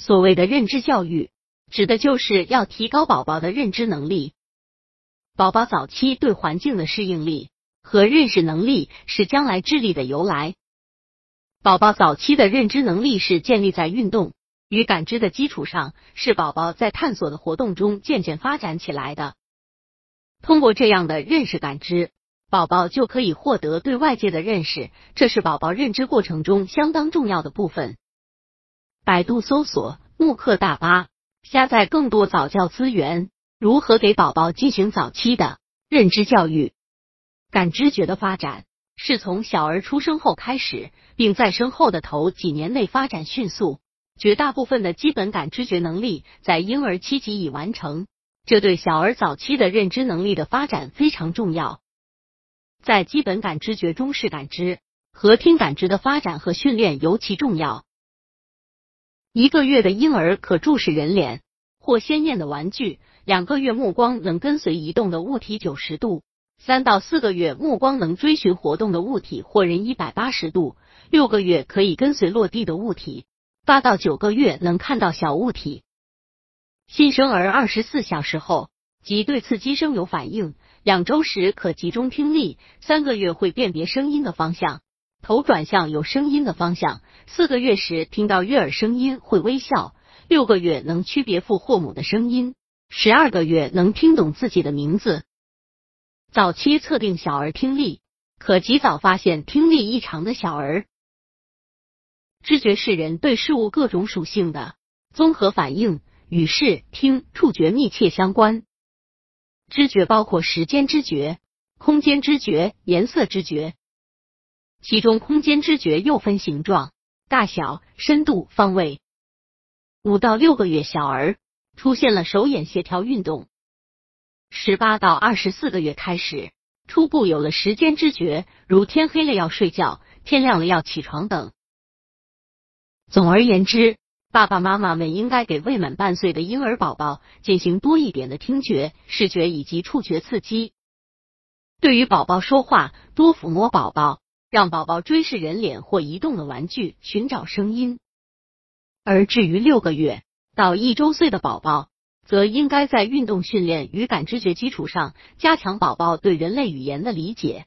所谓的认知教育，指的就是要提高宝宝的认知能力。宝宝早期对环境的适应力和认识能力是将来智力的由来。宝宝早期的认知能力是建立在运动与感知的基础上，是宝宝在探索的活动中渐渐发展起来的。通过这样的认识感知，宝宝就可以获得对外界的认识，这是宝宝认知过程中相当重要的部分。百度搜索慕课大巴，下载更多早教资源。如何给宝宝进行早期的认知教育？感知觉的发展是从小儿出生后开始，并在生后的头几年内发展迅速。绝大部分的基本感知觉能力在婴儿期即已完成，这对小儿早期的认知能力的发展非常重要。在基本感知觉中，视感知和听感知的发展和训练尤其重要。一个月的婴儿可注视人脸或鲜艳的玩具。两个月目光能跟随移动的物体九十度，三到四个月目光能追寻活动的物体或人一百八十度，六个月可以跟随落地的物体，八到九个月能看到小物体。新生儿二十四小时后即对刺激声有反应，两周时可集中听力，三个月会辨别声音的方向，头转向有声音的方向，四个月时听到悦耳声音会微笑，六个月能区别父或母的声音。十二个月能听懂自己的名字。早期测定小儿听力，可及早发现听力异常的小儿。知觉是人对事物各种属性的综合反应，与视听触觉密切相关。知觉包括时间知觉、空间知觉、颜色知觉。其中空间知觉又分形状、大小、深度、方位。五到六个月小儿。出现了手眼协调运动。十八到二十四个月开始，初步有了时间知觉，如天黑了要睡觉，天亮了要起床等。总而言之，爸爸妈妈们应该给未满半岁的婴儿宝宝进行多一点的听觉、视觉以及触觉刺激。对于宝宝说话，多抚摸宝宝，让宝宝追视人脸或移动的玩具，寻找声音。而至于六个月。到一周岁的宝宝，则应该在运动训练与感知觉基础上，加强宝宝对人类语言的理解。